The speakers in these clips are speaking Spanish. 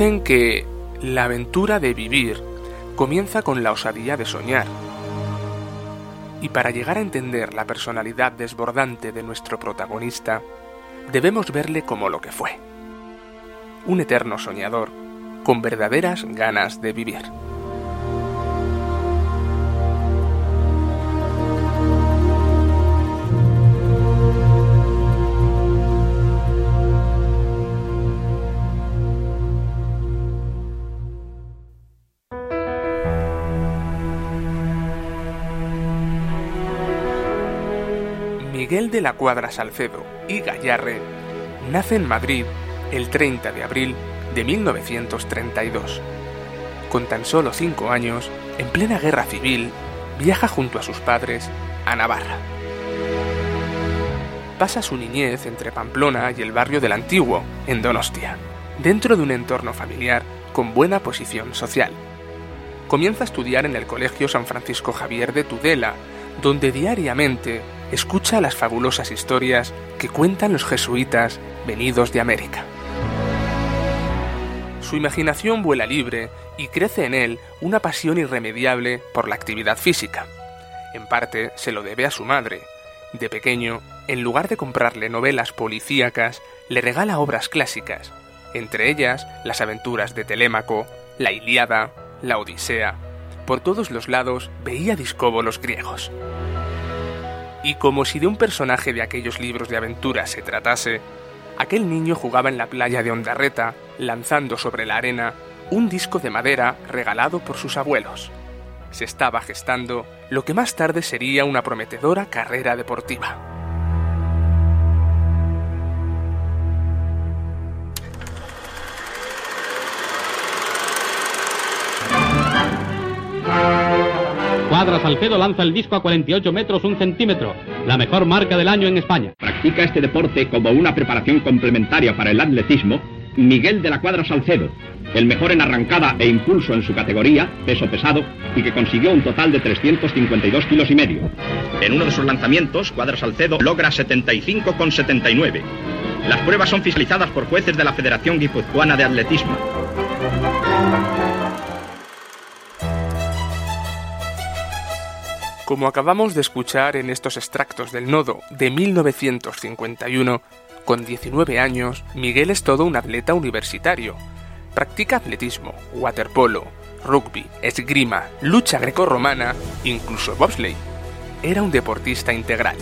Dicen que la aventura de vivir comienza con la osadía de soñar. Y para llegar a entender la personalidad desbordante de nuestro protagonista, debemos verle como lo que fue. Un eterno soñador, con verdaderas ganas de vivir. Miguel de la Cuadra Salcedo y Gallarre nace en Madrid el 30 de abril de 1932. Con tan solo cinco años, en plena guerra civil, viaja junto a sus padres a Navarra. Pasa su niñez entre Pamplona y el barrio del Antiguo, en Donostia, dentro de un entorno familiar con buena posición social. Comienza a estudiar en el Colegio San Francisco Javier de Tudela, donde diariamente escucha las fabulosas historias que cuentan los jesuitas venidos de América. Su imaginación vuela libre y crece en él una pasión irremediable por la actividad física. En parte se lo debe a su madre. De pequeño, en lugar de comprarle novelas policíacas, le regala obras clásicas, entre ellas las aventuras de Telémaco, la Ilíada, la Odisea. Por todos los lados veía discóbolos griegos y como si de un personaje de aquellos libros de aventuras se tratase, aquel niño jugaba en la playa de Ondarreta, lanzando sobre la arena un disco de madera regalado por sus abuelos. Se estaba gestando lo que más tarde sería una prometedora carrera deportiva. Cuadra Salcedo lanza el disco a 48 metros un centímetro, la mejor marca del año en España. Practica este deporte como una preparación complementaria para el atletismo Miguel de la Cuadra Salcedo, el mejor en arrancada e impulso en su categoría, peso pesado, y que consiguió un total de 352 kilos y medio. En uno de sus lanzamientos, Cuadra Salcedo logra 75,79. Las pruebas son fiscalizadas por jueces de la Federación Guipuzcoana de Atletismo. Como acabamos de escuchar en estos extractos del Nodo de 1951, con 19 años, Miguel es todo un atleta universitario. Practica atletismo, waterpolo, rugby, esgrima, lucha grecorromana, incluso bobsleigh. Era un deportista integral.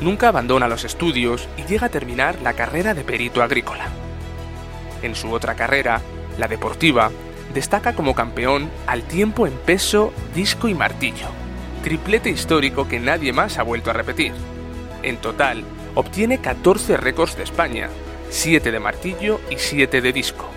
Nunca abandona los estudios y llega a terminar la carrera de perito agrícola. En su otra carrera, la deportiva, destaca como campeón al tiempo en peso, disco y martillo, triplete histórico que nadie más ha vuelto a repetir. En total, obtiene 14 récords de España, 7 de martillo y 7 de disco.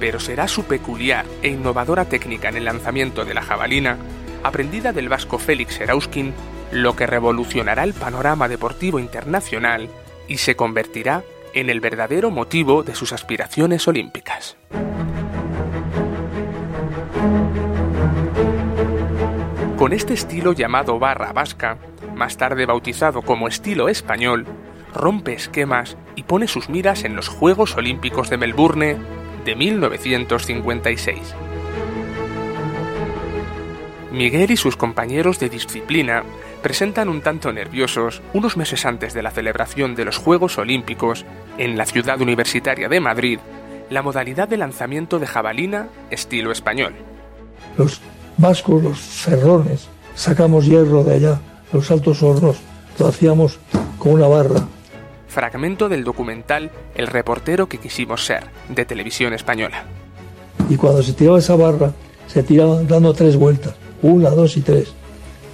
Pero será su peculiar e innovadora técnica en el lanzamiento de la jabalina, aprendida del vasco Félix Erauskin, lo que revolucionará el panorama deportivo internacional y se convertirá en el verdadero motivo de sus aspiraciones olímpicas. Con este estilo llamado barra vasca, más tarde bautizado como estilo español, rompe esquemas y pone sus miras en los Juegos Olímpicos de Melbourne de 1956. Miguel y sus compañeros de disciplina presentan un tanto nerviosos unos meses antes de la celebración de los Juegos Olímpicos en la ciudad universitaria de Madrid la modalidad de lanzamiento de jabalina estilo español. Vascos, los ferrones, sacamos hierro de allá, los altos hornos, lo hacíamos con una barra. Fragmento del documental El reportero que quisimos ser, de televisión española. Y cuando se tiraba esa barra, se tiraba dando tres vueltas, una, dos y tres.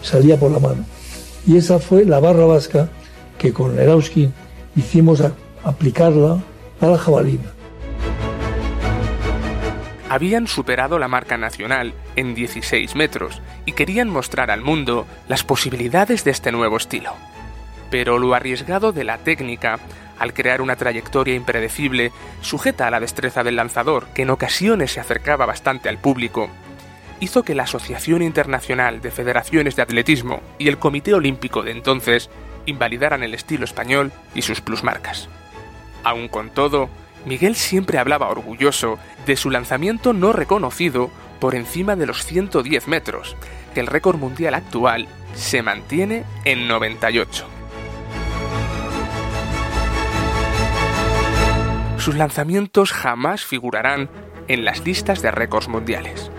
Salía por la mano. Y esa fue la barra vasca que con Erauskin hicimos aplicarla a la jabalina habían superado la marca nacional en 16 metros y querían mostrar al mundo las posibilidades de este nuevo estilo. Pero lo arriesgado de la técnica, al crear una trayectoria impredecible, sujeta a la destreza del lanzador, que en ocasiones se acercaba bastante al público, hizo que la Asociación Internacional de Federaciones de Atletismo y el Comité Olímpico de entonces invalidaran el estilo español y sus plusmarcas. Aun con todo, Miguel siempre hablaba orgulloso de su lanzamiento no reconocido por encima de los 110 metros, que el récord mundial actual se mantiene en 98. Sus lanzamientos jamás figurarán en las listas de récords mundiales.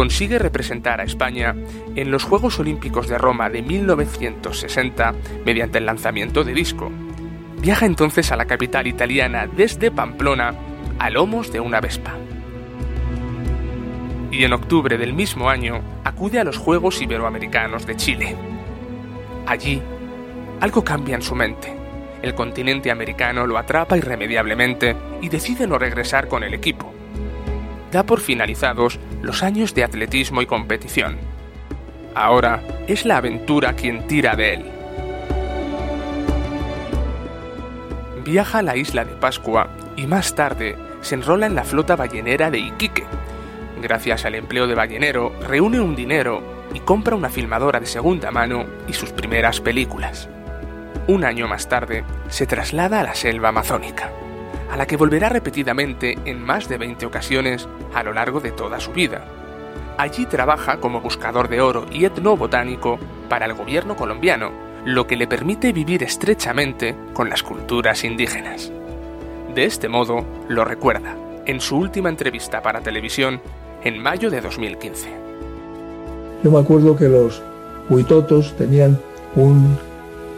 Consigue representar a España en los Juegos Olímpicos de Roma de 1960 mediante el lanzamiento de disco. Viaja entonces a la capital italiana desde Pamplona a lomos de una Vespa. Y en octubre del mismo año acude a los Juegos Iberoamericanos de Chile. Allí, algo cambia en su mente. El continente americano lo atrapa irremediablemente y decide no regresar con el equipo da por finalizados los años de atletismo y competición. Ahora es la aventura quien tira de él. Viaja a la isla de Pascua y más tarde se enrola en la flota ballenera de Iquique. Gracias al empleo de ballenero, reúne un dinero y compra una filmadora de segunda mano y sus primeras películas. Un año más tarde, se traslada a la selva amazónica a la que volverá repetidamente en más de 20 ocasiones a lo largo de toda su vida. Allí trabaja como buscador de oro y etnobotánico para el gobierno colombiano, lo que le permite vivir estrechamente con las culturas indígenas. De este modo, lo recuerda en su última entrevista para televisión en mayo de 2015. Yo me acuerdo que los huitotos tenían un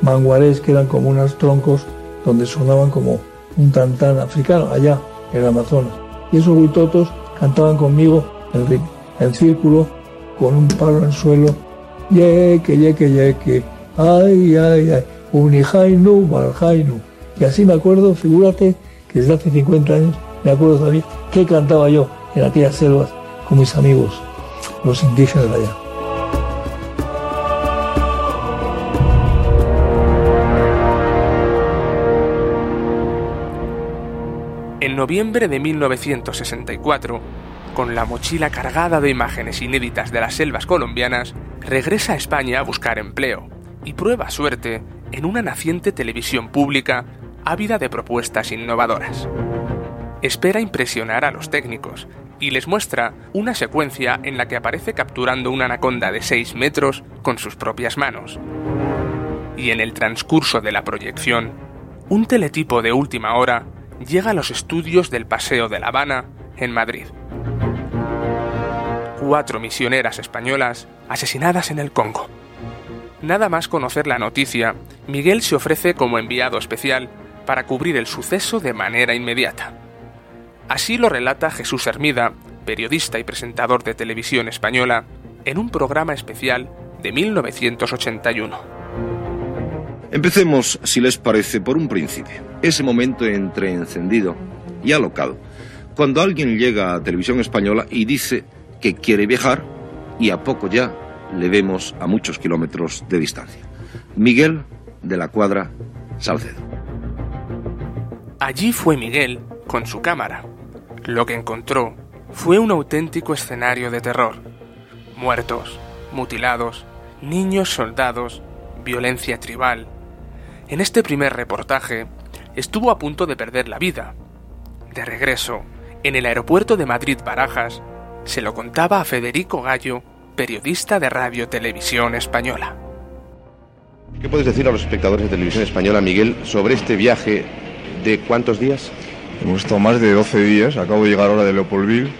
manguarés que eran como unos troncos donde sonaban como un tantán africano allá en el Amazonas. Y esos huitotos cantaban conmigo en, en círculo con un palo en el suelo. Yeque, yeque, yeque. Ay, ay, ay. Unijainu, maljainu. Y así me acuerdo, figúrate, que desde hace 50 años me acuerdo todavía que cantaba yo en aquellas selvas con mis amigos, los indígenas de allá. En noviembre de 1964, con la mochila cargada de imágenes inéditas de las selvas colombianas, regresa a España a buscar empleo y prueba suerte en una naciente televisión pública ávida de propuestas innovadoras. Espera impresionar a los técnicos y les muestra una secuencia en la que aparece capturando una anaconda de 6 metros con sus propias manos. Y en el transcurso de la proyección, un teletipo de última hora llega a los estudios del Paseo de La Habana, en Madrid. Cuatro misioneras españolas asesinadas en el Congo. Nada más conocer la noticia, Miguel se ofrece como enviado especial para cubrir el suceso de manera inmediata. Así lo relata Jesús Hermida, periodista y presentador de televisión española, en un programa especial de 1981. Empecemos, si les parece, por un principio. Ese momento entre encendido y alocado, cuando alguien llega a Televisión Española y dice que quiere viajar y a poco ya le vemos a muchos kilómetros de distancia. Miguel de la Cuadra Salcedo. Allí fue Miguel con su cámara. Lo que encontró fue un auténtico escenario de terror. Muertos, mutilados, niños soldados, violencia tribal, en este primer reportaje, estuvo a punto de perder la vida. De regreso, en el aeropuerto de Madrid Barajas, se lo contaba a Federico Gallo, periodista de Radio Televisión Española. ¿Qué puedes decir a los espectadores de Televisión Española, Miguel, sobre este viaje de cuántos días? Hemos estado más de 12 días, acabo de llegar ahora de Leopoldville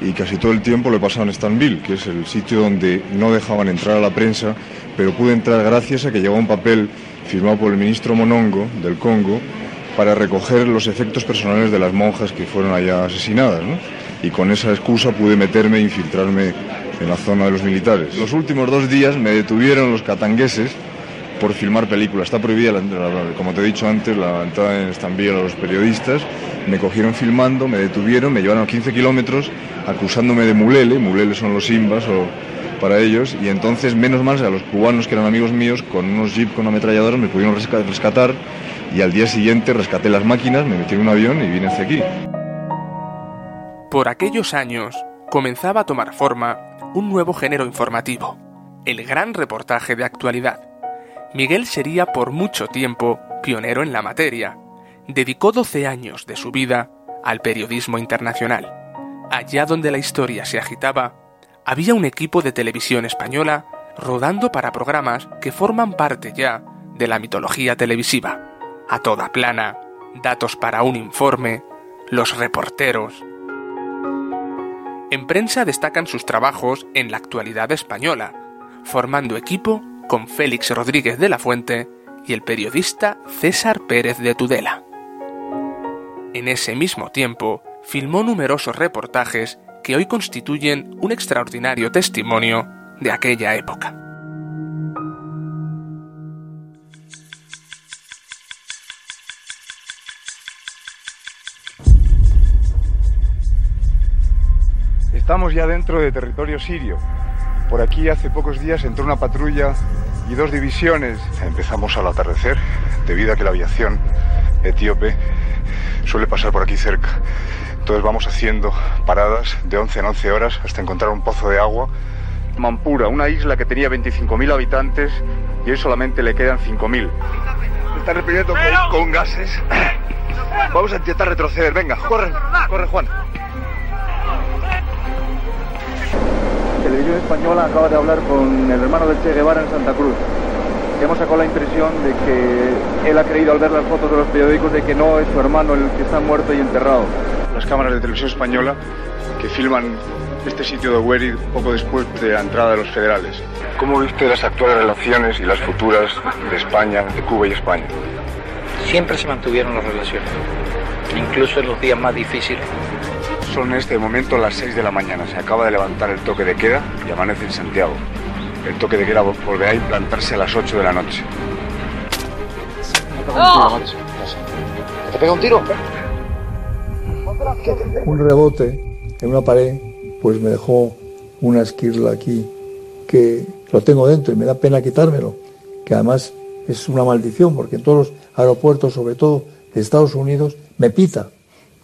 y casi todo el tiempo lo he pasado en Stanville, que es el sitio donde no dejaban entrar a la prensa, pero pude entrar gracias a que llevaba un papel firmado por el ministro Monongo del Congo para recoger los efectos personales de las monjas que fueron allá asesinadas. Y con esa excusa pude meterme e infiltrarme en la zona de los militares. Los últimos dos días me detuvieron los catangueses por filmar películas. Está prohibida, como te he dicho antes, la entrada en Estambul a los periodistas. Me cogieron filmando, me detuvieron, me llevaron a 15 kilómetros acusándome de mulele. Mulele son los simbas o para ellos y entonces menos mal a los cubanos que eran amigos míos con unos jeep con ametralladoras me pudieron rescatar y al día siguiente rescaté las máquinas, me metí en un avión y vine hacia aquí. Por aquellos años comenzaba a tomar forma un nuevo género informativo, el gran reportaje de actualidad. Miguel sería por mucho tiempo pionero en la materia. Dedicó 12 años de su vida al periodismo internacional. Allá donde la historia se agitaba, había un equipo de televisión española rodando para programas que forman parte ya de la mitología televisiva. A toda plana, datos para un informe, los reporteros. En prensa destacan sus trabajos en la actualidad española, formando equipo con Félix Rodríguez de la Fuente y el periodista César Pérez de Tudela. En ese mismo tiempo, filmó numerosos reportajes que hoy constituyen un extraordinario testimonio de aquella época. Estamos ya dentro de territorio sirio. Por aquí hace pocos días entró una patrulla y dos divisiones. Empezamos al atardecer, debido a que la aviación etíope suele pasar por aquí cerca. Entonces vamos haciendo paradas de 11 en 11 horas hasta encontrar un pozo de agua. Mampura, una isla que tenía 25.000 habitantes y hoy solamente le quedan 5.000. Está reprimiendo con, con gases. Vamos a intentar retroceder. Venga, corre, corre Juan. Televisión Española acaba de hablar con el hermano de Che Guevara en Santa Cruz. Hemos sacado la impresión de que él ha creído al ver las fotos de los periódicos de que no es su hermano el que está muerto y enterrado. Las cámaras de televisión española que filman este sitio de Werid poco después de la entrada de los federales. ¿Cómo viste las actuales relaciones y las futuras de España, de Cuba y España? Siempre se mantuvieron las relaciones, incluso en los días más difíciles. Son en este momento las 6 de la mañana. Se acaba de levantar el toque de queda y amanece en Santiago. El toque de queda volverá a implantarse a las 8 de la noche. ¿Te pega un tiro? Un rebote en una pared, pues me dejó una esquirla aquí que lo tengo dentro y me da pena quitármelo, que además es una maldición porque en todos los aeropuertos, sobre todo de Estados Unidos, me pita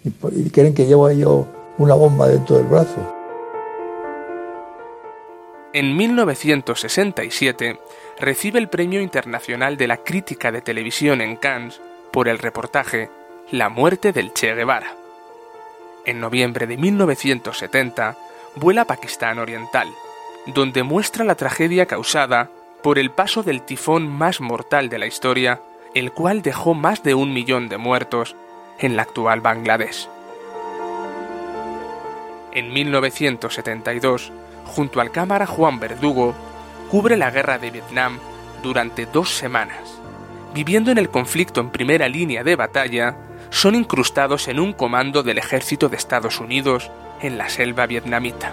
y, y creen que llevo yo una bomba dentro del brazo. En 1967 recibe el Premio Internacional de la Crítica de Televisión en Cannes por el reportaje La muerte del Che Guevara. En noviembre de 1970 vuela a Pakistán Oriental, donde muestra la tragedia causada por el paso del tifón más mortal de la historia, el cual dejó más de un millón de muertos en la actual Bangladesh. En 1972, junto al cámara Juan Verdugo, cubre la guerra de Vietnam durante dos semanas. Viviendo en el conflicto en primera línea de batalla, son incrustados en un comando del ejército de Estados Unidos en la selva vietnamita.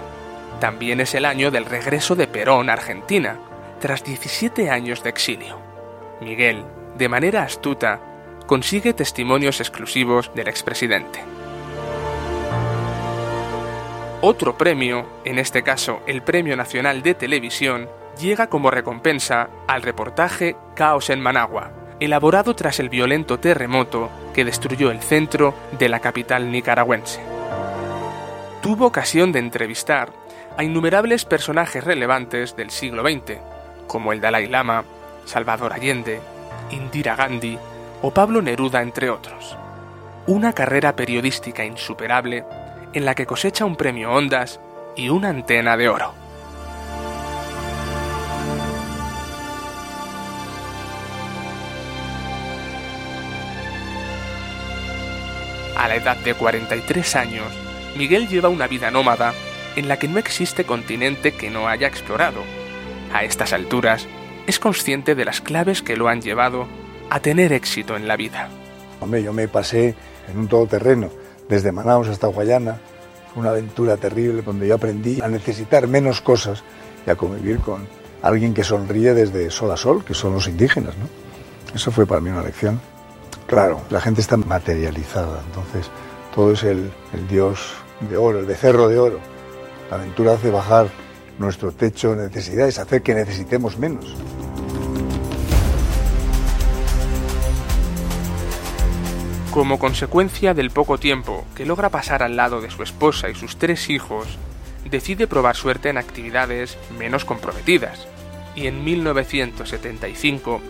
También es el año del regreso de Perón a Argentina, tras 17 años de exilio. Miguel, de manera astuta, consigue testimonios exclusivos del expresidente. Otro premio, en este caso el Premio Nacional de Televisión, llega como recompensa al reportaje Caos en Managua, elaborado tras el violento terremoto que destruyó el centro de la capital nicaragüense. Tuvo ocasión de entrevistar a innumerables personajes relevantes del siglo XX, como el Dalai Lama, Salvador Allende, Indira Gandhi o Pablo Neruda, entre otros. Una carrera periodística insuperable en la que cosecha un premio Ondas y una antena de oro. La edad de 43 años, Miguel lleva una vida nómada en la que no existe continente que no haya explorado. A estas alturas, es consciente de las claves que lo han llevado a tener éxito en la vida. Hombre, yo me pasé en un todoterreno, desde Manaus hasta Guayana. Fue una aventura terrible donde yo aprendí a necesitar menos cosas y a convivir con alguien que sonríe desde sol a sol, que son los indígenas. ¿no? Eso fue para mí una lección. Claro, la gente está materializada, entonces todo es el, dios de oro, el becerro de oro. La aventura hace bajar nuestro techo de necesidades, hacer que necesitemos menos. Como consecuencia del poco tiempo que logra pasar al lado de su esposa y sus tres hijos, decide probar suerte en actividades menos comprometidas y en 1975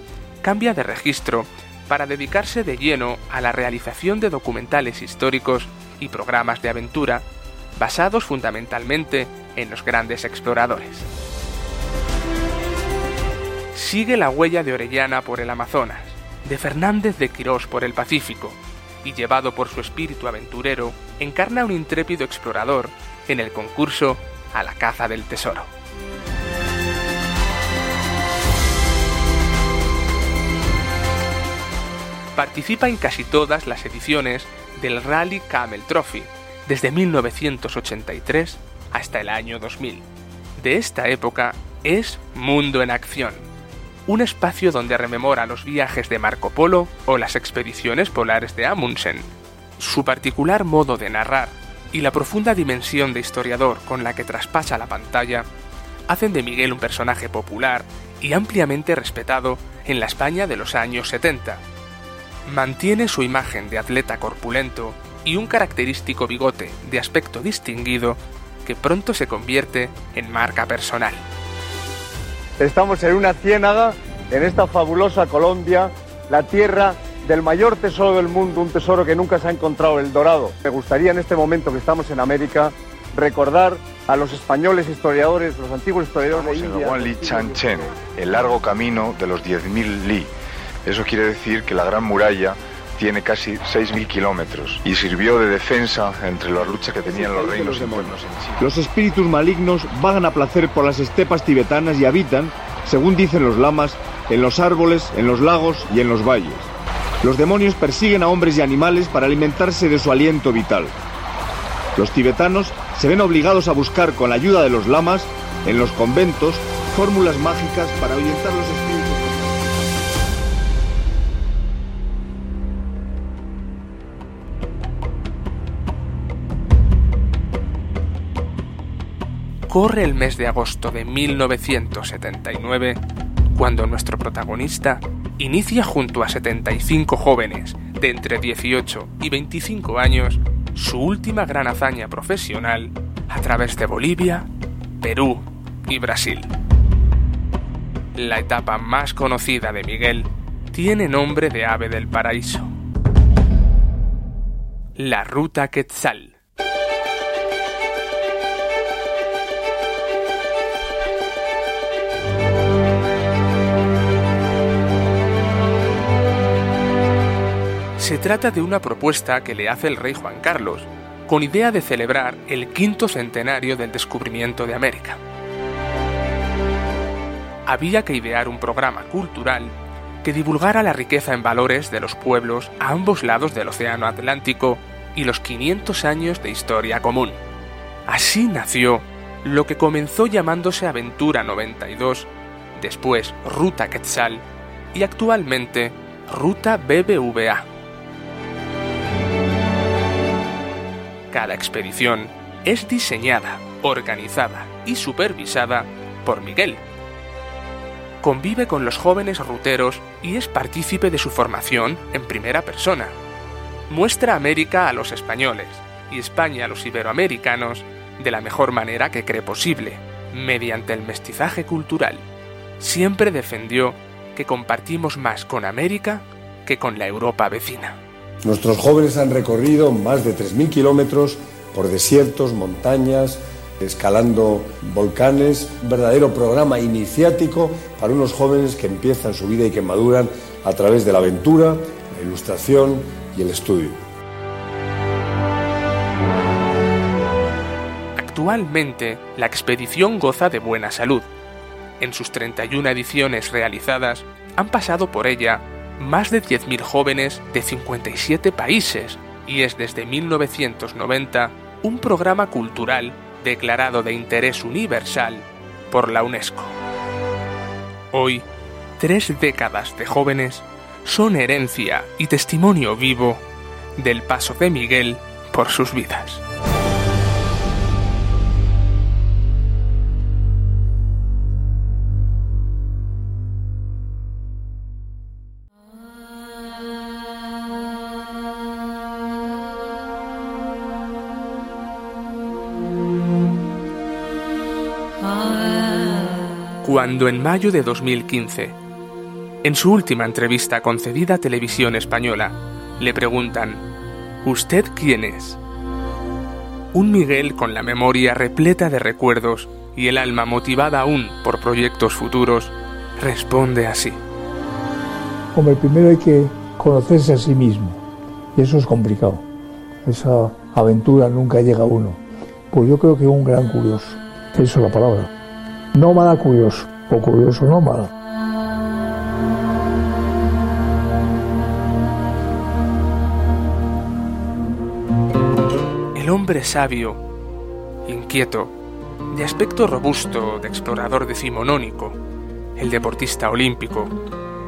cambia de registro para dedicarse de lleno a la realización de documentales históricos y programas de aventura basados fundamentalmente en los grandes exploradores. Sigue la huella de Orellana por el Amazonas, de Fernández de Quirós por el Pacífico, y llevado por su espíritu aventurero, encarna un intrépido explorador en el concurso a la caza del tesoro. Participa en casi todas las ediciones del Rally Camel Trophy, desde 1983 hasta el año 2000. De esta época es Mundo en Acción, un espacio donde rememora los viajes de Marco Polo o las expediciones polares de Amundsen. Su particular modo de narrar y la profunda dimensión de historiador con la que traspasa la pantalla hacen de Miguel un personaje popular y ampliamente respetado en la España de los años 70. Mantiene su imagen de atleta corpulento y un característico bigote de aspecto distinguido que pronto se convierte en marca personal. Estamos en una ciénaga, en esta fabulosa Colombia, la tierra del mayor tesoro del mundo, un tesoro que nunca se ha encontrado, el dorado. Me gustaría en este momento que estamos en América recordar a los españoles historiadores, los antiguos historiadores de India. Chan-chen, el largo camino de los 10.000 li. Eso quiere decir que la Gran Muralla tiene casi 6.000 kilómetros y sirvió de defensa entre las luchas que tenían los reinos internos en China. Los espíritus malignos vagan a placer por las estepas tibetanas y habitan, según dicen los lamas, en los árboles, en los lagos y en los valles. Los demonios persiguen a hombres y animales para alimentarse de su aliento vital. Los tibetanos se ven obligados a buscar con la ayuda de los lamas, en los conventos, fórmulas mágicas para ahuyentar los espíritus. Corre el mes de agosto de 1979 cuando nuestro protagonista inicia junto a 75 jóvenes de entre 18 y 25 años su última gran hazaña profesional a través de Bolivia, Perú y Brasil. La etapa más conocida de Miguel tiene nombre de ave del paraíso. La Ruta Quetzal. Se trata de una propuesta que le hace el rey Juan Carlos, con idea de celebrar el quinto centenario del descubrimiento de América. Había que idear un programa cultural que divulgara la riqueza en valores de los pueblos a ambos lados del Océano Atlántico y los 500 años de historia común. Así nació lo que comenzó llamándose Aventura 92, después Ruta Quetzal y actualmente Ruta BBVA. Cada expedición es diseñada, organizada y supervisada por Miguel. Convive con los jóvenes ruteros y es partícipe de su formación en primera persona. Muestra América a los españoles y España a los iberoamericanos de la mejor manera que cree posible, mediante el mestizaje cultural. Siempre defendió que compartimos más con América que con la Europa vecina. Nuestros jóvenes han recorrido más de 3.000 kilómetros por desiertos, montañas, escalando volcanes, un verdadero programa iniciático para unos jóvenes que empiezan su vida y que maduran a través de la aventura, la ilustración y el estudio. Actualmente, la expedición goza de buena salud. En sus 31 ediciones realizadas, han pasado por ella más de 10.000 jóvenes de 57 países y es desde 1990 un programa cultural declarado de interés universal por la UNESCO. Hoy, tres décadas de jóvenes son herencia y testimonio vivo del paso de Miguel por sus vidas. Cuando en mayo de 2015, en su última entrevista concedida a Televisión Española, le preguntan, ¿Usted quién es? Un Miguel con la memoria repleta de recuerdos y el alma motivada aún por proyectos futuros, responde así. Hombre, primero hay que conocerse a sí mismo, y eso es complicado. Esa aventura nunca llega a uno. Pues yo creo que un gran curioso, eso es la palabra. Nómada curioso, o curioso nómada. El hombre sabio, inquieto, de aspecto robusto, de explorador decimonónico, el deportista olímpico,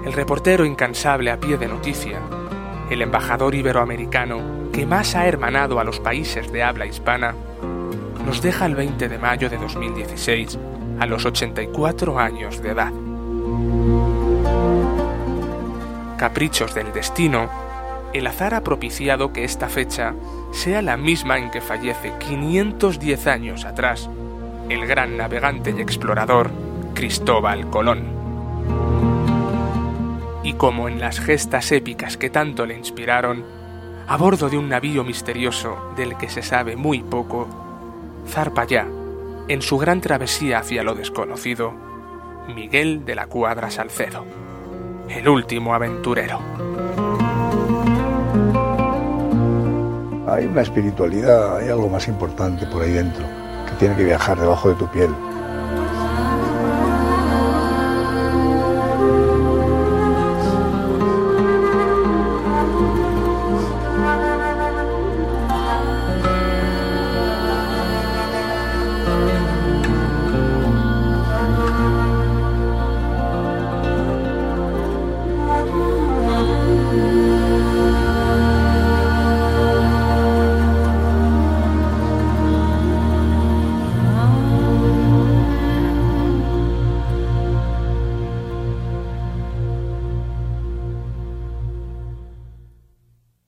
el reportero incansable a pie de noticia, el embajador iberoamericano que más ha hermanado a los países de habla hispana, nos deja el 20 de mayo de 2016 a los 84 años de edad. Caprichos del destino, el azar ha propiciado que esta fecha sea la misma en que fallece 510 años atrás el gran navegante y explorador Cristóbal Colón. Y como en las gestas épicas que tanto le inspiraron, a bordo de un navío misterioso del que se sabe muy poco, zarpa ya, en su gran travesía hacia lo desconocido, Miguel de la Cuadra Salcedo, el último aventurero. Hay una espiritualidad, hay algo más importante por ahí dentro, que tiene que viajar debajo de tu piel.